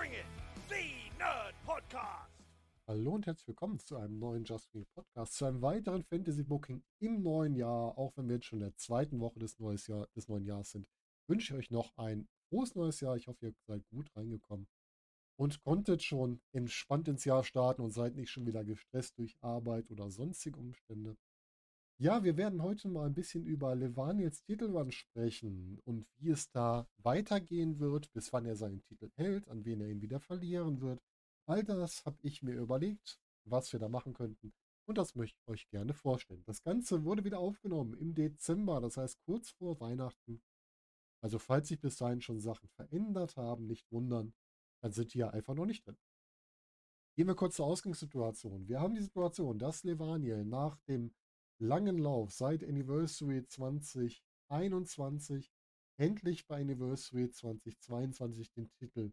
Bring It, the Nerd Podcast. Hallo und herzlich willkommen zu einem neuen Just It Podcast, zu einem weiteren Fantasy Booking im neuen Jahr. Auch wenn wir jetzt schon in der zweiten Woche des, neues Jahr, des neuen Jahres sind, wünsche ich euch noch ein frohes neues Jahr. Ich hoffe, ihr seid gut reingekommen und konntet schon entspannt ins Jahr starten und seid nicht schon wieder gestresst durch Arbeit oder sonstige Umstände. Ja, wir werden heute mal ein bisschen über Levaniels Titelrun sprechen und wie es da weitergehen wird, bis wann er seinen Titel hält, an wen er ihn wieder verlieren wird. All das habe ich mir überlegt, was wir da machen könnten. Und das möchte ich euch gerne vorstellen. Das Ganze wurde wieder aufgenommen im Dezember, das heißt kurz vor Weihnachten. Also falls sich bis dahin schon Sachen verändert haben, nicht wundern, dann sind die ja einfach noch nicht drin. Gehen wir kurz zur Ausgangssituation. Wir haben die Situation, dass Levaniel nach dem langen Lauf seit Anniversary 2021 endlich bei Anniversary 2022 den Titel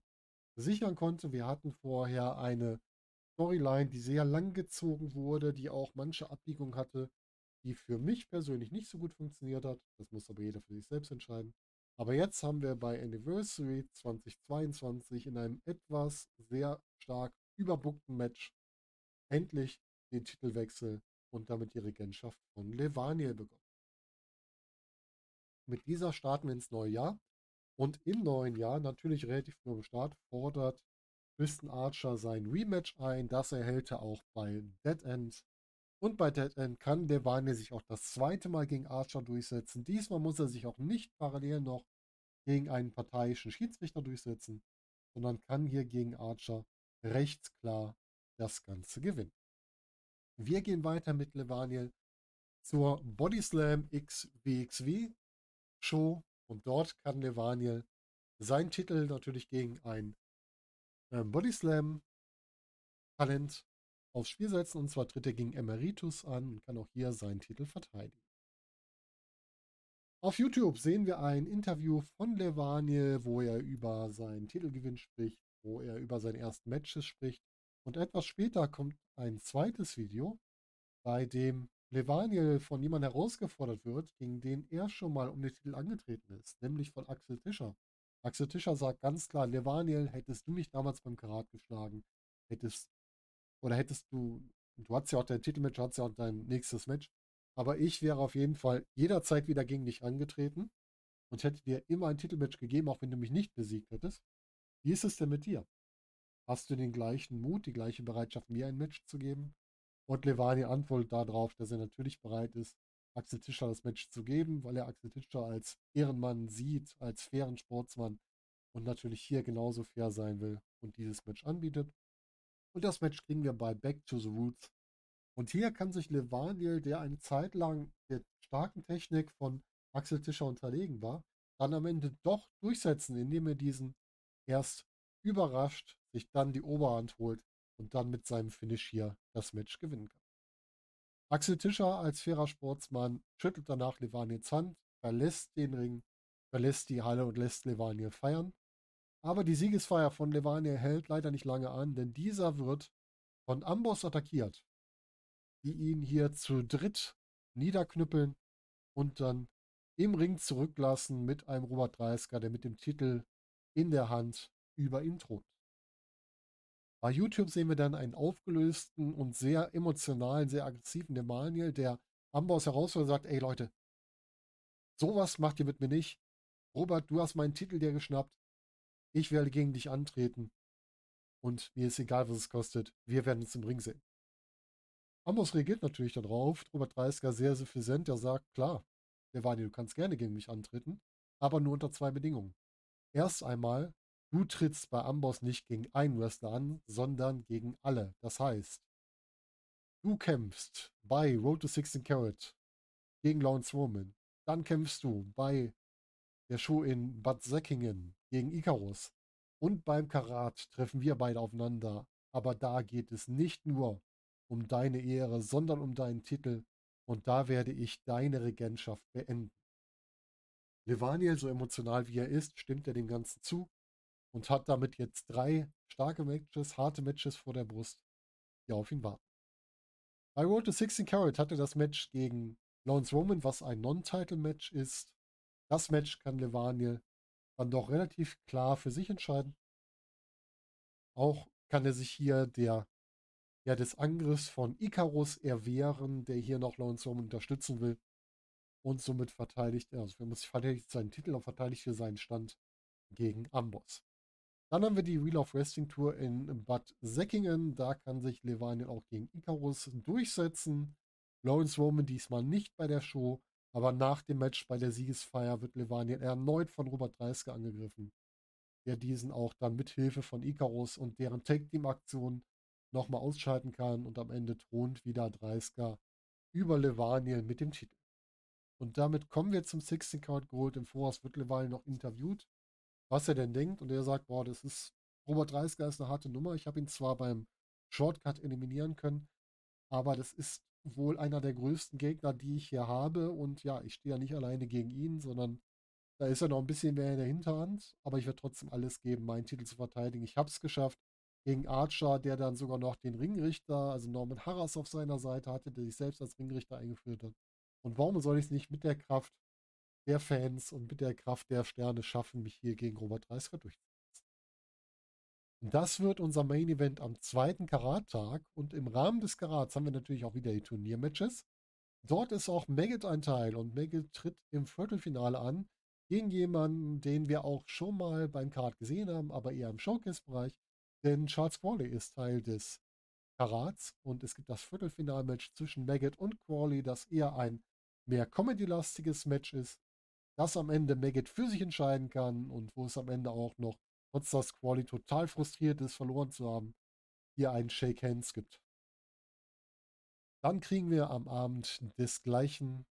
sichern konnte. Wir hatten vorher eine Storyline, die sehr lang gezogen wurde, die auch manche Abbiegungen hatte, die für mich persönlich nicht so gut funktioniert hat. Das muss aber jeder für sich selbst entscheiden. Aber jetzt haben wir bei Anniversary 2022 in einem etwas sehr stark überbookten Match endlich den Titelwechsel und damit die Regentschaft von Levaniel begonnen. Mit dieser starten wir ins neue Jahr. Und im neuen Jahr, natürlich relativ früh am Start, fordert Tristan Archer sein Rematch ein. Das erhält er auch bei Dead End. Und bei Dead End kann Levaniel sich auch das zweite Mal gegen Archer durchsetzen. Diesmal muss er sich auch nicht parallel noch gegen einen parteiischen Schiedsrichter durchsetzen, sondern kann hier gegen Archer rechtsklar das Ganze gewinnen. Wir gehen weiter mit Levaniel zur Bodyslam XWXW Show. Und dort kann Levaniel seinen Titel natürlich gegen ein äh, Bodyslam Talent aufs Spiel setzen. Und zwar tritt er gegen Emeritus an und kann auch hier seinen Titel verteidigen. Auf YouTube sehen wir ein Interview von Levaniel, wo er über seinen Titelgewinn spricht, wo er über seine ersten Matches spricht und etwas später kommt ein zweites Video, bei dem Levaniel von jemandem herausgefordert wird, gegen den er schon mal um den Titel angetreten ist, nämlich von Axel Tischer. Axel Tischer sagt ganz klar, Levaniel, hättest du mich damals beim Karat geschlagen, hättest, oder hättest du, du hattest ja auch dein Titelmatch, du hattest ja auch dein nächstes Match, aber ich wäre auf jeden Fall jederzeit wieder gegen dich angetreten und hätte dir immer ein Titelmatch gegeben, auch wenn du mich nicht besiegt hättest. Wie ist es denn mit dir? Hast du den gleichen Mut, die gleiche Bereitschaft, mir ein Match zu geben? Und Levani antwortet darauf, dass er natürlich bereit ist, Axel Tischer das Match zu geben, weil er Axel Tischer als Ehrenmann sieht, als fairen Sportsmann und natürlich hier genauso fair sein will und dieses Match anbietet. Und das Match kriegen wir bei Back to the Roots. Und hier kann sich Levaniel, der eine Zeit lang der starken Technik von Axel Tischer unterlegen war, dann am Ende doch durchsetzen, indem er diesen erst überrascht, sich dann die Oberhand holt und dann mit seinem Finish hier das Match gewinnen kann. Axel Tischer als fairer Sportsmann schüttelt danach Levaniels Hand, verlässt den Ring, verlässt die Halle und lässt Levaniel feiern. Aber die Siegesfeier von Levaniel hält leider nicht lange an, denn dieser wird von Amboss attackiert, die ihn hier zu dritt niederknüppeln und dann im Ring zurücklassen mit einem Robert Dreisker, der mit dem Titel in der Hand über ihn thront. Bei YouTube sehen wir dann einen aufgelösten und sehr emotionalen, sehr aggressiven Demaniel, der Amboss herausfordert und sagt, ey Leute, sowas macht ihr mit mir nicht. Robert, du hast meinen Titel dir geschnappt. Ich werde gegen dich antreten. Und mir ist egal, was es kostet. Wir werden uns im Ring sehen. Amboss reagiert natürlich darauf. Robert Dreisker sehr suffisant. Der sagt, klar, Devani, du kannst gerne gegen mich antreten, aber nur unter zwei Bedingungen. Erst einmal Du trittst bei Amboss nicht gegen einen Wrestler an, sondern gegen alle. Das heißt, du kämpfst bei Road to 16 Carat gegen Lawrence Woman. Dann kämpfst du bei der Show in Bad Säckingen gegen Icarus. Und beim Karat treffen wir beide aufeinander. Aber da geht es nicht nur um deine Ehre, sondern um deinen Titel. Und da werde ich deine Regentschaft beenden. Levaniel, so emotional wie er ist, stimmt er dem Ganzen zu und hat damit jetzt drei starke Matches, harte Matches vor der Brust, die auf ihn warten. Bei Road to 16 Carat hatte das Match gegen Lawrence Roman, was ein Non-Title-Match ist. Das Match kann Levaniel dann doch relativ klar für sich entscheiden. Auch kann er sich hier der, ja, des Angriffs von Icarus erwehren, der hier noch Lawrence Roman unterstützen will. Und somit verteidigt er, also er verteidigt seinen Titel und verteidigt für seinen Stand gegen Amboss. Dann haben wir die Wheel of Wrestling Tour in Bad Säckingen. Da kann sich Levanien auch gegen Icarus durchsetzen. Lawrence Roman diesmal nicht bei der Show, aber nach dem Match bei der Siegesfeier wird Levanien erneut von Robert Dreisker angegriffen, der diesen auch dann mit Hilfe von Icarus und deren Tag-Team-Aktion nochmal ausschalten kann und am Ende thront wieder Dreisker über Levanien mit dem Titel. Und damit kommen wir zum 16 Card Gold. Im Voraus wird Levanien noch interviewt was er denn denkt. Und er sagt, boah, das ist, Robert Dreisker ist eine harte Nummer. Ich habe ihn zwar beim Shortcut eliminieren können, aber das ist wohl einer der größten Gegner, die ich hier habe. Und ja, ich stehe ja nicht alleine gegen ihn, sondern da ist er noch ein bisschen mehr in der Hinterhand. Aber ich werde trotzdem alles geben, meinen Titel zu verteidigen. Ich habe es geschafft gegen Archer, der dann sogar noch den Ringrichter, also Norman Harras auf seiner Seite hatte, der sich selbst als Ringrichter eingeführt hat. Und warum soll ich es nicht mit der Kraft der Fans und mit der Kraft der Sterne schaffen, mich hier gegen Robert Dreisker durchzusetzen. Und das wird unser Main Event am zweiten Karat-Tag. Und im Rahmen des Karats haben wir natürlich auch wieder die Turniermatches. Dort ist auch Maggot ein Teil und Maggot tritt im Viertelfinale an gegen jemanden, den wir auch schon mal beim Karat gesehen haben, aber eher im Showcase-Bereich. Denn Charles Crawley ist Teil des Karats und es gibt das Viertelfinalmatch zwischen Maggot und Crawley, das eher ein mehr Comedy-lastiges Match ist das am Ende Maggot für sich entscheiden kann und wo es am Ende auch noch, trotz dass Quali total frustriert ist, verloren zu haben, hier einen Shake Hands gibt. Dann kriegen wir am Abend des gleichen,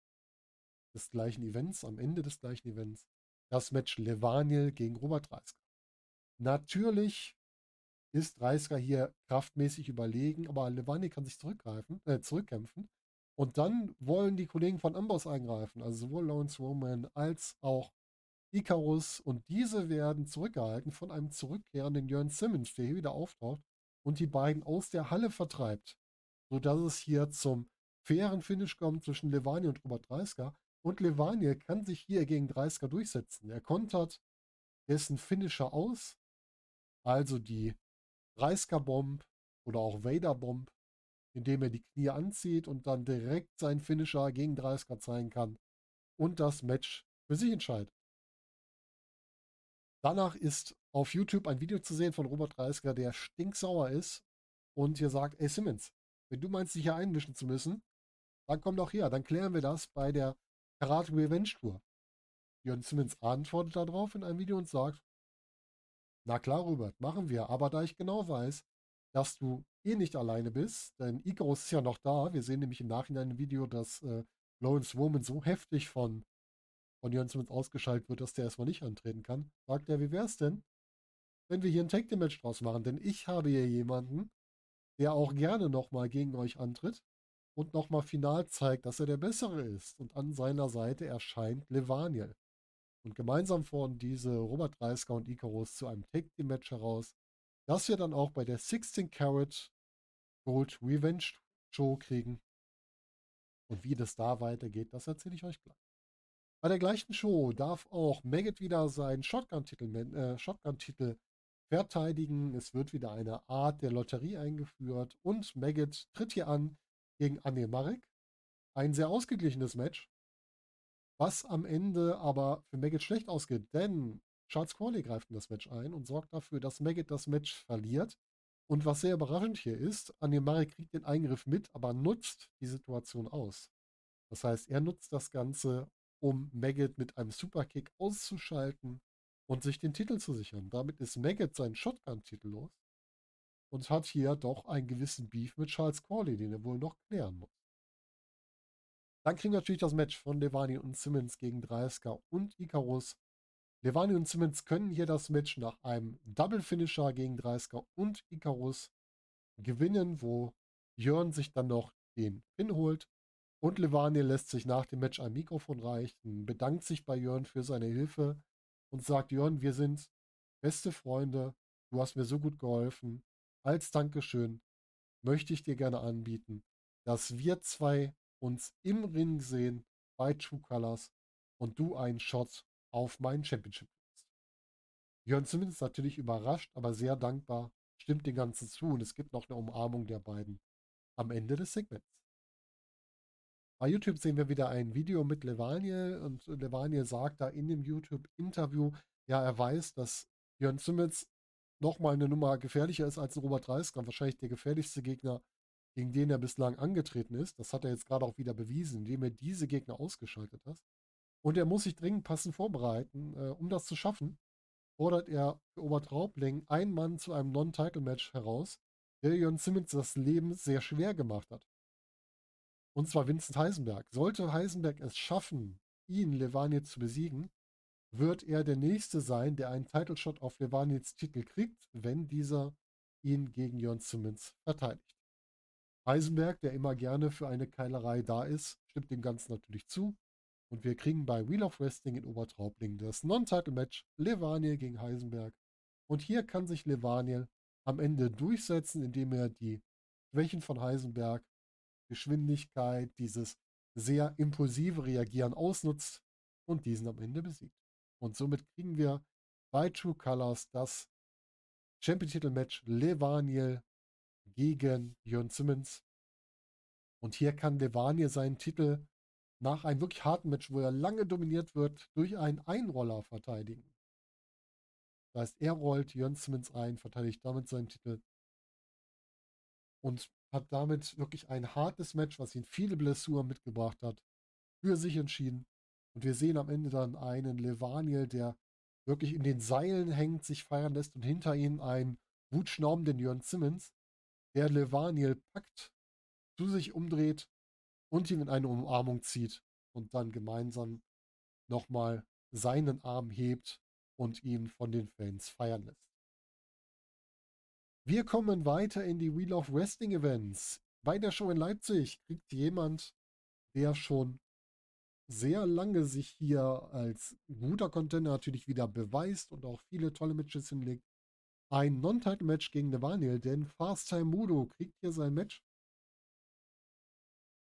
des gleichen Events, am Ende des gleichen Events, das Match Levaniel gegen Robert Dreisker. Natürlich ist Dreisker hier kraftmäßig überlegen, aber Levaniel kann sich zurückgreifen, äh, zurückkämpfen und dann wollen die Kollegen von Amboss eingreifen, also sowohl Lawrence Roman als auch Icarus. Und diese werden zurückgehalten von einem zurückkehrenden Jörn Simmons, der hier wieder auftaucht und die beiden aus der Halle vertreibt. Sodass es hier zum fairen Finish kommt zwischen Levani und Robert Dreisker. Und Levani kann sich hier gegen Dreisker durchsetzen. Er kontert dessen Finisher aus, also die Dreisker-Bomb oder auch Vader-Bomb indem er die Knie anzieht und dann direkt seinen Finisher gegen 30 zeigen kann und das Match für sich entscheidet. Danach ist auf YouTube ein Video zu sehen von Robert Dreisker, der stinksauer ist und hier sagt, ey Simmons, wenn du meinst, dich hier einmischen zu müssen, dann komm doch her, dann klären wir das bei der Karate Revenge Tour. Jörn Simmons antwortet darauf in einem Video und sagt, na klar, Robert, machen wir, aber da ich genau weiß, dass du eh nicht alleine bist, denn Icarus ist ja noch da. Wir sehen nämlich im Nachhinein im Video, dass äh, Lawrence Woman so heftig von, von Jörn Simmons ausgeschaltet wird, dass der erstmal nicht antreten kann. Sagt er, wie wär's denn, wenn wir hier ein Tag Team Match draus machen? Denn ich habe hier jemanden, der auch gerne nochmal gegen euch antritt und nochmal final zeigt, dass er der Bessere ist. Und an seiner Seite erscheint Levaniel. Und gemeinsam fordern diese Robert Dreisker und Icarus zu einem Tag Team Match heraus, das wir dann auch bei der 16 Carat Gold Revenge Show kriegen. Und wie das da weitergeht, das erzähle ich euch gleich. Bei der gleichen Show darf auch Maggot wieder seinen Shotgun-Titel äh, Shotgun verteidigen. Es wird wieder eine Art der Lotterie eingeführt und Maggot tritt hier an gegen Anil Marek. Ein sehr ausgeglichenes Match, was am Ende aber für Maggot schlecht ausgeht, denn Charles Corley greift in das Match ein und sorgt dafür, dass Maggot das Match verliert. Und was sehr überraschend hier ist, Anemari kriegt den Eingriff mit, aber nutzt die Situation aus. Das heißt, er nutzt das Ganze, um Maggot mit einem Superkick auszuschalten und sich den Titel zu sichern. Damit ist Maggot sein Shotgun-Titel los und hat hier doch einen gewissen Beef mit Charles Corley, den er wohl noch klären muss. Dann kriegen wir natürlich das Match von Levani und Simmons gegen Dreisker und Icarus. Levani und Simmons können hier das Match nach einem Double Finisher gegen Dreisker und Icarus gewinnen, wo Jörn sich dann noch den Pin holt. Und Levani lässt sich nach dem Match ein Mikrofon reichen, bedankt sich bei Jörn für seine Hilfe und sagt, Jörn, wir sind beste Freunde, du hast mir so gut geholfen. Als Dankeschön möchte ich dir gerne anbieten, dass wir zwei uns im Ring sehen bei True Colors und du einen Shot auf meinen Championship kriegst. Jörn Simmons natürlich überrascht, aber sehr dankbar, stimmt dem Ganzen zu und es gibt noch eine Umarmung der beiden am Ende des Segments. Bei YouTube sehen wir wieder ein Video mit Levaniel und Levaniel sagt da in dem YouTube-Interview, ja, er weiß, dass Jörn Simmons nochmal eine Nummer gefährlicher ist als Robert Reiskram, wahrscheinlich der gefährlichste Gegner, gegen den er bislang angetreten ist. Das hat er jetzt gerade auch wieder bewiesen, indem er diese Gegner ausgeschaltet hat. Und er muss sich dringend passend vorbereiten. Äh, um das zu schaffen, fordert er für Obertraubling einen Mann zu einem Non-Title-Match heraus, der Jörn Simmons das Leben sehr schwer gemacht hat. Und zwar Vincent Heisenberg. Sollte Heisenberg es schaffen, ihn, Levaniel, zu besiegen, wird er der Nächste sein, der einen Title Shot auf Levaniels Titel kriegt, wenn dieser ihn gegen Jörn Simmons verteidigt. Heisenberg, der immer gerne für eine Keilerei da ist, stimmt dem Ganzen natürlich zu. Und wir kriegen bei Wheel of Wrestling in Obertraubling das Non-Title-Match Levaniel gegen Heisenberg. Und hier kann sich Levaniel am Ende durchsetzen, indem er die Schwächen von Heisenberg, Geschwindigkeit, dieses sehr impulsive Reagieren ausnutzt und diesen am Ende besiegt. Und somit kriegen wir bei True Colors das Champion-Titel-Match Levaniel gegen Jörn Simmons. Und hier kann Levaniel seinen Titel nach einem wirklich harten Match, wo er lange dominiert wird, durch einen Einroller verteidigen. Das heißt, er rollt Jörn Simmons ein, verteidigt damit seinen Titel und hat damit wirklich ein hartes Match, was ihn viele Blessuren mitgebracht hat, für sich entschieden. Und wir sehen am Ende dann einen Levaniel, der wirklich in den Seilen hängt, sich feiern lässt und hinter ihm einen wutschnaubenden Jörn Simmons, der Levaniel packt, zu sich umdreht und ihn in eine Umarmung zieht und dann gemeinsam nochmal seinen Arm hebt und ihn von den Fans feiern lässt. Wir kommen weiter in die Wheel of Wrestling Events. Bei der Show in Leipzig kriegt jemand, der schon sehr lange sich hier als guter Contender natürlich wieder beweist und auch viele tolle Matches hinlegt. Ein Non-Title-Match gegen Nevaniel, denn Fast Time Mudo kriegt hier sein Match.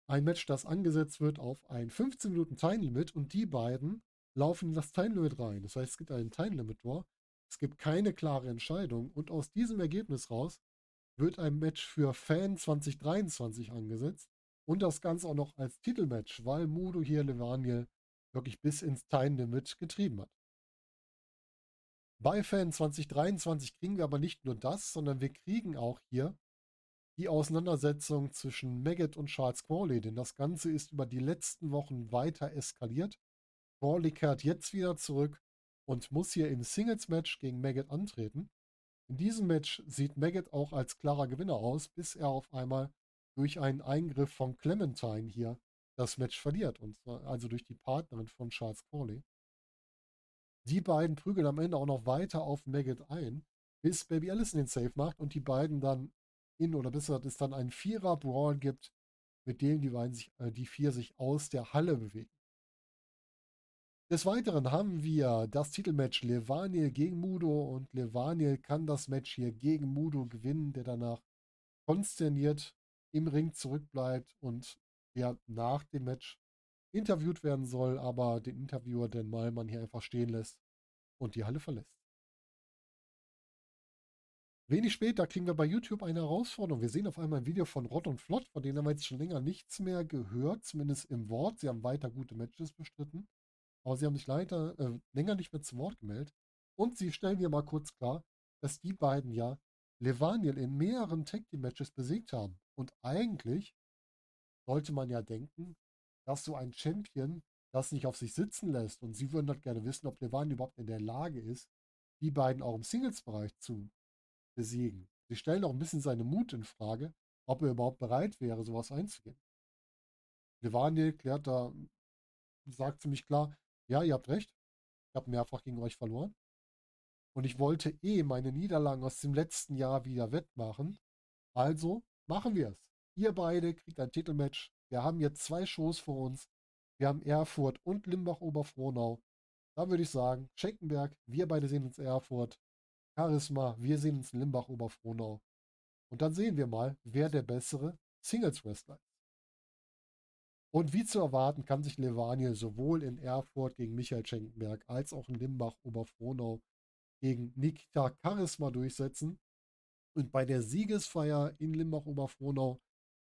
Ein Match, das angesetzt wird auf ein 15 Minuten Time Limit und die beiden laufen in das Time Limit rein. Das heißt, es gibt einen Time Limit Es gibt keine klare Entscheidung und aus diesem Ergebnis raus wird ein Match für Fan 2023 angesetzt. Und das Ganze auch noch als Titelmatch, weil Mudo hier Levaniel wirklich bis ins Time Limit getrieben hat. Bei Fan 2023 kriegen wir aber nicht nur das, sondern wir kriegen auch hier die Auseinandersetzung zwischen Maggot und Charles Crawley, denn das Ganze ist über die letzten Wochen weiter eskaliert. Crawley kehrt jetzt wieder zurück und muss hier im Singles-Match gegen Maggot antreten. In diesem Match sieht Maggot auch als klarer Gewinner aus, bis er auf einmal durch einen Eingriff von Clementine hier das Match verliert. Und zwar also durch die Partnerin von Charles Corley. Die beiden prügeln am Ende auch noch weiter auf Maggot ein, bis Baby Allison den Safe macht und die beiden dann in, oder besser, es dann einen Vierer-Brawl gibt, mit dem die beiden sich, äh, die vier sich aus der Halle bewegen. Des Weiteren haben wir das Titelmatch Levaniel gegen Mudo und Levaniel kann das Match hier gegen Mudo gewinnen, der danach konsterniert im Ring zurückbleibt und der nach dem Match interviewt werden soll, aber den Interviewer den Malmann hier einfach stehen lässt und die Halle verlässt. Wenig später kriegen wir bei YouTube eine Herausforderung. Wir sehen auf einmal ein Video von Rott und Flott, von denen haben wir jetzt schon länger nichts mehr gehört, zumindest im Wort. Sie haben weiter gute Matches bestritten, aber sie haben sich leider äh, länger nicht mehr zu Wort gemeldet. Und sie stellen hier mal kurz klar, dass die beiden ja Levaniel in mehreren Tag Team Matches besiegt haben. Und eigentlich sollte man ja denken, dass so ein Champion das nicht auf sich sitzen lässt. Und sie würden halt gerne wissen, ob Levaniel überhaupt in der Lage ist, die beiden auch im Singles-Bereich zu besiegen. Sie stellen auch ein bisschen seine Mut in Frage, ob er überhaupt bereit wäre, sowas einzugehen. Levaniel klärt da, sagt ziemlich klar, ja, ihr habt recht, ich habe mehrfach gegen euch verloren. Und ich wollte eh meine Niederlagen aus dem letzten Jahr wieder wettmachen. Also machen wir es. Ihr beide kriegt ein Titelmatch. Wir haben jetzt zwei Shows vor uns. Wir haben Erfurt und Limbach-Oberfrohnau. Da würde ich sagen, Schenkenberg, wir beide sehen uns Erfurt. Charisma, wir sehen uns in Limbach-Oberfrohnau. Und dann sehen wir mal, wer der bessere Singles-Wrestler ist. Und wie zu erwarten, kann sich Levaniel sowohl in Erfurt gegen Michael Schenkenberg als auch in Limbach-Oberfrohnau gegen Nikita Charisma durchsetzen. Und bei der Siegesfeier in Limbach-Oberfrohnau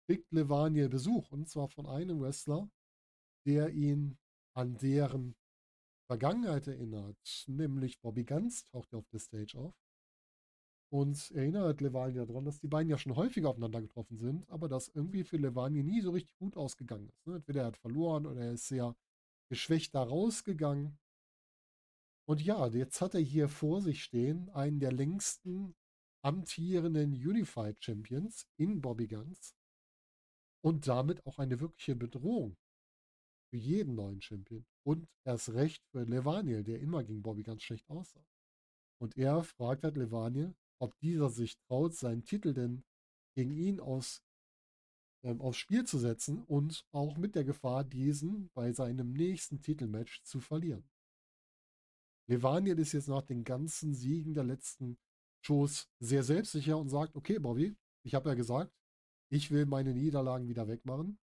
kriegt Levaniel Besuch. Und zwar von einem Wrestler, der ihn an deren Vergangenheit erinnert. Nämlich Bobby Ganz taucht auf der Stage auf. Und erinnert Levaniel daran, dass die beiden ja schon häufiger aufeinander getroffen sind, aber dass irgendwie für Levaniel nie so richtig gut ausgegangen ist. Ne? Entweder er hat verloren oder er ist sehr geschwächt da rausgegangen. Und ja, jetzt hat er hier vor sich stehen einen der längsten amtierenden Unified Champions in Bobby Guns und damit auch eine wirkliche Bedrohung für jeden neuen Champion und erst recht für Levaniel, der immer gegen Bobby ganz schlecht aussah. Und er fragt halt Levaniel, ob dieser sich traut, seinen Titel denn gegen ihn aus, ähm, aufs Spiel zu setzen und auch mit der Gefahr, diesen bei seinem nächsten Titelmatch zu verlieren. Levaniel ist jetzt nach den ganzen Siegen der letzten Shows sehr selbstsicher und sagt, okay, Bobby, ich habe ja gesagt, ich will meine Niederlagen wieder wegmachen.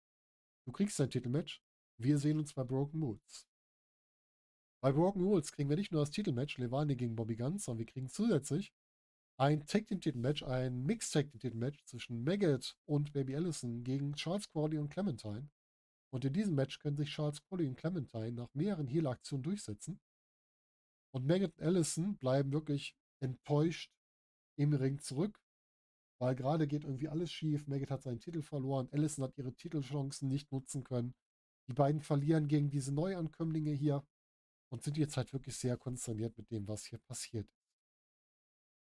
Du kriegst dein Titelmatch. Wir sehen uns bei Broken Rules. Bei Broken Rules kriegen wir nicht nur das Titelmatch Levani gegen Bobby Guns, sondern wir kriegen zusätzlich ein Tag Team Titelmatch, ein Mixed Tag Team Titelmatch zwischen Maggot und Baby Allison gegen Charles Crawley und Clementine. Und in diesem Match können sich Charles Crawley und Clementine nach mehreren Heal-Aktionen durchsetzen. Und Maggot und Allison bleiben wirklich enttäuscht im Ring zurück, weil gerade geht irgendwie alles schief. Maggot hat seinen Titel verloren, Allison hat ihre Titelchancen nicht nutzen können. Die beiden verlieren gegen diese Neuankömmlinge hier und sind jetzt halt wirklich sehr konsterniert mit dem, was hier passiert ist.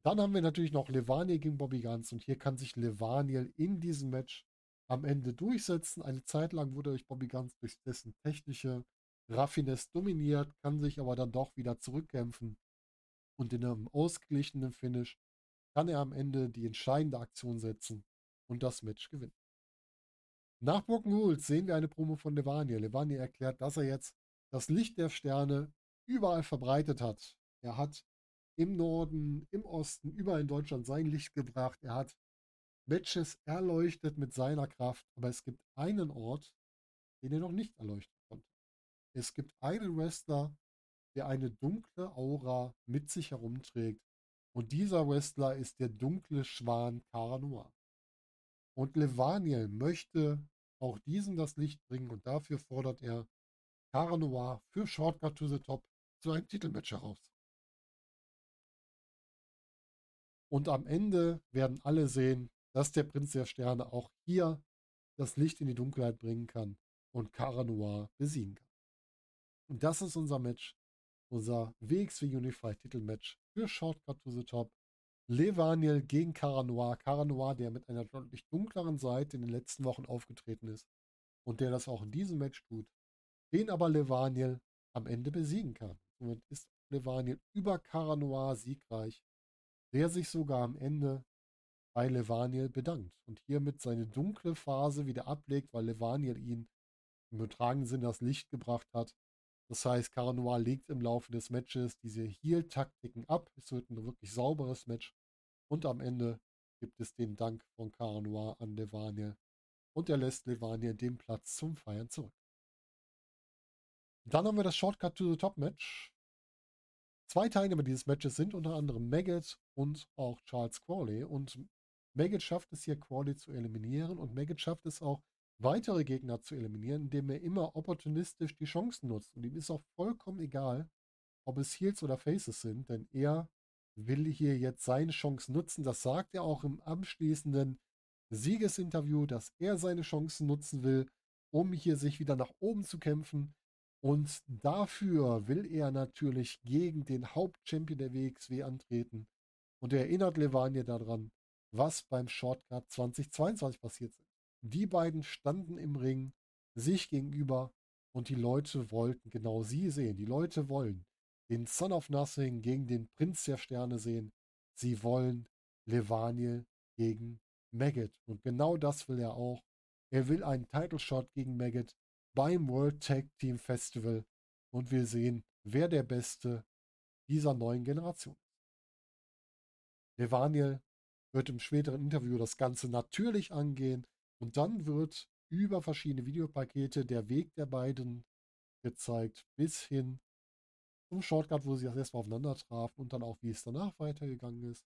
Dann haben wir natürlich noch Levaniel gegen Bobby Guns und hier kann sich Levaniel in diesem Match am Ende durchsetzen. Eine Zeit lang wurde durch Bobby Guns durch dessen technische Raffinesse dominiert, kann sich aber dann doch wieder zurückkämpfen und in einem ausgeglichenen Finish kann er am Ende die entscheidende Aktion setzen und das Match gewinnen. Nach Broken Rules sehen wir eine Promo von Levaniel. Levaniel erklärt, dass er jetzt das Licht der Sterne überall verbreitet hat. Er hat im Norden, im Osten, überall in Deutschland sein Licht gebracht. Er hat Matches erleuchtet mit seiner Kraft. Aber es gibt einen Ort, den er noch nicht erleuchten konnte. Es gibt einen Wrestler, der eine dunkle Aura mit sich herumträgt. Und dieser Wrestler ist der dunkle Schwan Cara Noir. Und Levaniel möchte auch diesen das Licht bringen und dafür fordert er Cara Noir für Shortcut to the Top zu einem Titelmatch heraus. Und am Ende werden alle sehen, dass der Prinz der Sterne auch hier das Licht in die Dunkelheit bringen kann und Cara Noir besiegen kann. Und das ist unser Match, unser WXW Unified Titelmatch für Shortcut to the Top. Levaniel gegen Cara Noir. Cara Noir, der mit einer deutlich dunkleren Seite in den letzten Wochen aufgetreten ist und der das auch in diesem Match tut, den aber Levaniel am Ende besiegen kann. Somit ist Levaniel über Cara Noir siegreich, der sich sogar am Ende bei Levaniel bedankt und hiermit seine dunkle Phase wieder ablegt, weil Levaniel ihn im übertragenen Sinne das Licht gebracht hat das heißt, Caranoir legt im Laufe des Matches diese Heal-Taktiken ab. Es wird ein wirklich sauberes Match. Und am Ende gibt es den Dank von Caranoir an Levaniel. Und er lässt Levaniel den Platz zum Feiern zurück. Dann haben wir das Shortcut to the Top Match. Zwei Teilnehmer dieses Matches sind unter anderem Maggot und auch Charles Crawley. Und Maggot schafft es hier, Crawley zu eliminieren. Und Maggot schafft es auch, weitere Gegner zu eliminieren, indem er immer opportunistisch die Chancen nutzt. Und ihm ist auch vollkommen egal, ob es Heels oder Faces sind, denn er will hier jetzt seine Chance nutzen. Das sagt er auch im abschließenden Siegesinterview, dass er seine Chancen nutzen will, um hier sich wieder nach oben zu kämpfen. Und dafür will er natürlich gegen den Hauptchampion der WXW antreten. Und er erinnert Levania daran, was beim Shortcut 2022 passiert ist. Die beiden standen im Ring, sich gegenüber und die Leute wollten genau sie sehen. Die Leute wollen den Son of Nothing gegen den Prinz der Sterne sehen. Sie wollen Levaniel gegen Maggot. Und genau das will er auch. Er will einen Title Shot gegen Maggot beim World Tag Team Festival. Und wir sehen, wer der Beste dieser neuen Generation ist. Levaniel wird im späteren Interview das Ganze natürlich angehen. Und dann wird über verschiedene Videopakete der Weg der beiden gezeigt, bis hin zum Shortcut, wo sie das erstmal aufeinander trafen und dann auch, wie es danach weitergegangen ist.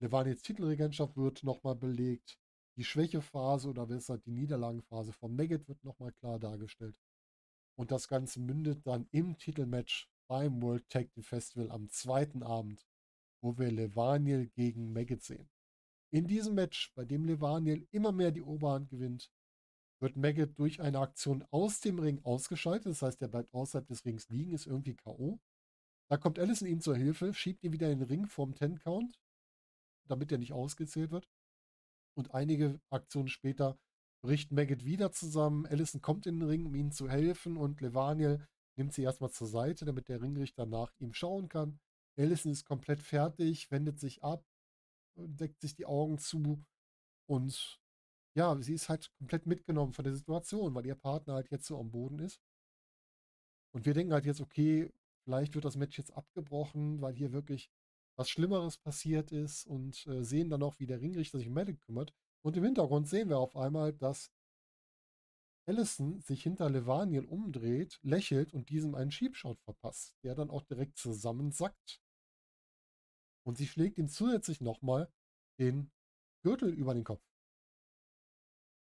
Levaniels Titelregentschaft wird nochmal belegt. Die Schwächephase oder besser die Niederlagenphase von Maggot wird nochmal klar dargestellt. Und das Ganze mündet dann im Titelmatch beim World Tag Team Festival am zweiten Abend, wo wir Levaniel gegen Maggot sehen. In diesem Match, bei dem Levaniel immer mehr die Oberhand gewinnt, wird Maggot durch eine Aktion aus dem Ring ausgeschaltet. Das heißt, er bleibt außerhalb des Rings liegen, ist irgendwie K.O. Da kommt Allison ihm zur Hilfe, schiebt ihn wieder den Ring vorm Ten-Count, damit er nicht ausgezählt wird. Und einige Aktionen später bricht Maggot wieder zusammen. Allison kommt in den Ring, um ihnen zu helfen und Levaniel nimmt sie erstmal zur Seite, damit der Ringrichter nach ihm schauen kann. Allison ist komplett fertig, wendet sich ab, deckt sich die Augen zu und ja, sie ist halt komplett mitgenommen von der Situation, weil ihr Partner halt jetzt so am Boden ist. Und wir denken halt jetzt, okay, vielleicht wird das Match jetzt abgebrochen, weil hier wirklich was Schlimmeres passiert ist und äh, sehen dann auch, wie der Ringrichter sich um Medic kümmert. Und im Hintergrund sehen wir auf einmal, dass Allison sich hinter Levaniel umdreht, lächelt und diesem einen Schiebshot verpasst, der dann auch direkt zusammensackt. Und sie schlägt ihm zusätzlich nochmal den Gürtel über den Kopf.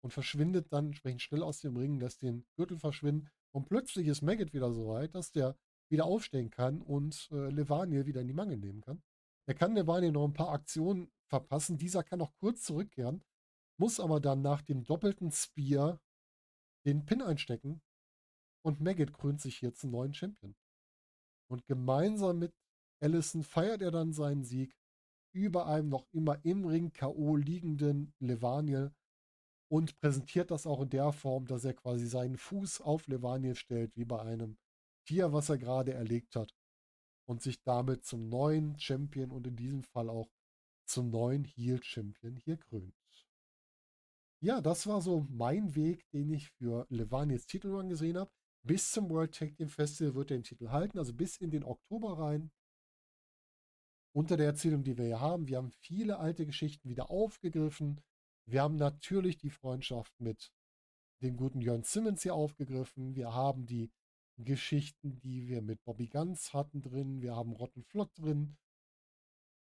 Und verschwindet dann entsprechend schnell aus dem Ring, lässt den Gürtel verschwinden. Und plötzlich ist Maggot wieder so weit, dass der wieder aufstehen kann und äh, Levaniel wieder in die Mangel nehmen kann. Er kann Levaniel noch ein paar Aktionen verpassen. Dieser kann noch kurz zurückkehren, muss aber dann nach dem doppelten Spear den Pin einstecken und Maggot krönt sich hier zum neuen Champion. Und gemeinsam mit Allison feiert er dann seinen Sieg über einem noch immer im Ring K.O. liegenden Levaniel und präsentiert das auch in der Form, dass er quasi seinen Fuß auf Levaniel stellt, wie bei einem Tier, was er gerade erlegt hat und sich damit zum neuen Champion und in diesem Fall auch zum neuen Heel Champion hier krönt. Ja, das war so mein Weg, den ich für Levaniels Titelrun gesehen habe. Bis zum World Tag Team Festival wird er den Titel halten, also bis in den Oktober rein. Unter der Erzählung, die wir hier haben, wir haben viele alte Geschichten wieder aufgegriffen. Wir haben natürlich die Freundschaft mit dem guten Jörn Simmons hier aufgegriffen. Wir haben die Geschichten, die wir mit Bobby Ganz hatten drin. Wir haben Rottenflott drin.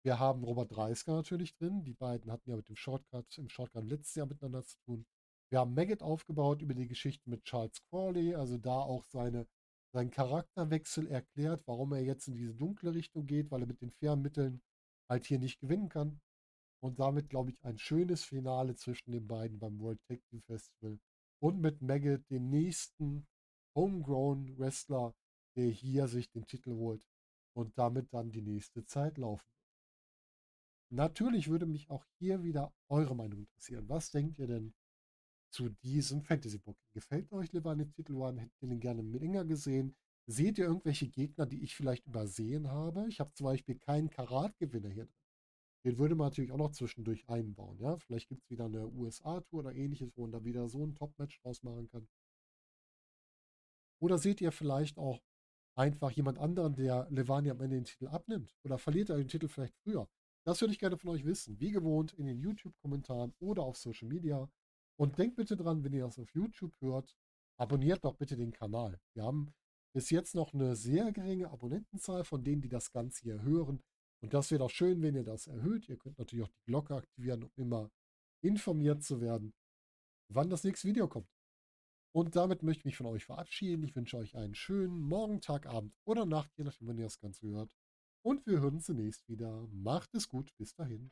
Wir haben Robert Dreisker natürlich drin. Die beiden hatten ja mit dem Shortcut, im Shortcut letztes Jahr miteinander zu tun. Wir haben Maggot aufgebaut über die Geschichte mit Charles Crawley, also da auch seine, seinen Charakterwechsel erklärt, warum er jetzt in diese dunkle Richtung geht, weil er mit den fairen Mitteln halt hier nicht gewinnen kann. Und damit, glaube ich, ein schönes Finale zwischen den beiden beim World Tag Team Festival. Und mit Maggot den nächsten Homegrown Wrestler, der hier sich den Titel holt und damit dann die nächste Zeit laufen Natürlich würde mich auch hier wieder eure Meinung interessieren. Was denkt ihr denn zu diesem Fantasy-Book? Gefällt euch Levane Titel One? Hättet ihr den gerne länger gesehen? Seht ihr irgendwelche Gegner, die ich vielleicht übersehen habe? Ich habe zum Beispiel keinen Karat-Gewinner hier drin. Den würde man natürlich auch noch zwischendurch einbauen. Ja? Vielleicht gibt es wieder eine USA-Tour oder ähnliches, wo man da wieder so ein Top-Match draus machen kann. Oder seht ihr vielleicht auch einfach jemand anderen, der Levani am Ende den Titel abnimmt? Oder verliert er den Titel vielleicht früher? Das würde ich gerne von euch wissen. Wie gewohnt in den YouTube-Kommentaren oder auf Social Media. Und denkt bitte dran, wenn ihr das auf YouTube hört, abonniert doch bitte den Kanal. Wir haben bis jetzt noch eine sehr geringe Abonnentenzahl von denen, die das Ganze hier hören. Und das wäre doch schön, wenn ihr das erhöht. Ihr könnt natürlich auch die Glocke aktivieren, um immer informiert zu werden, wann das nächste Video kommt. Und damit möchte ich mich von euch verabschieden. Ich wünsche euch einen schönen Morgen, Tag, Abend oder Nacht, je nachdem, wann ihr das Ganze hört. Und wir hören uns zunächst wieder. Macht es gut. Bis dahin.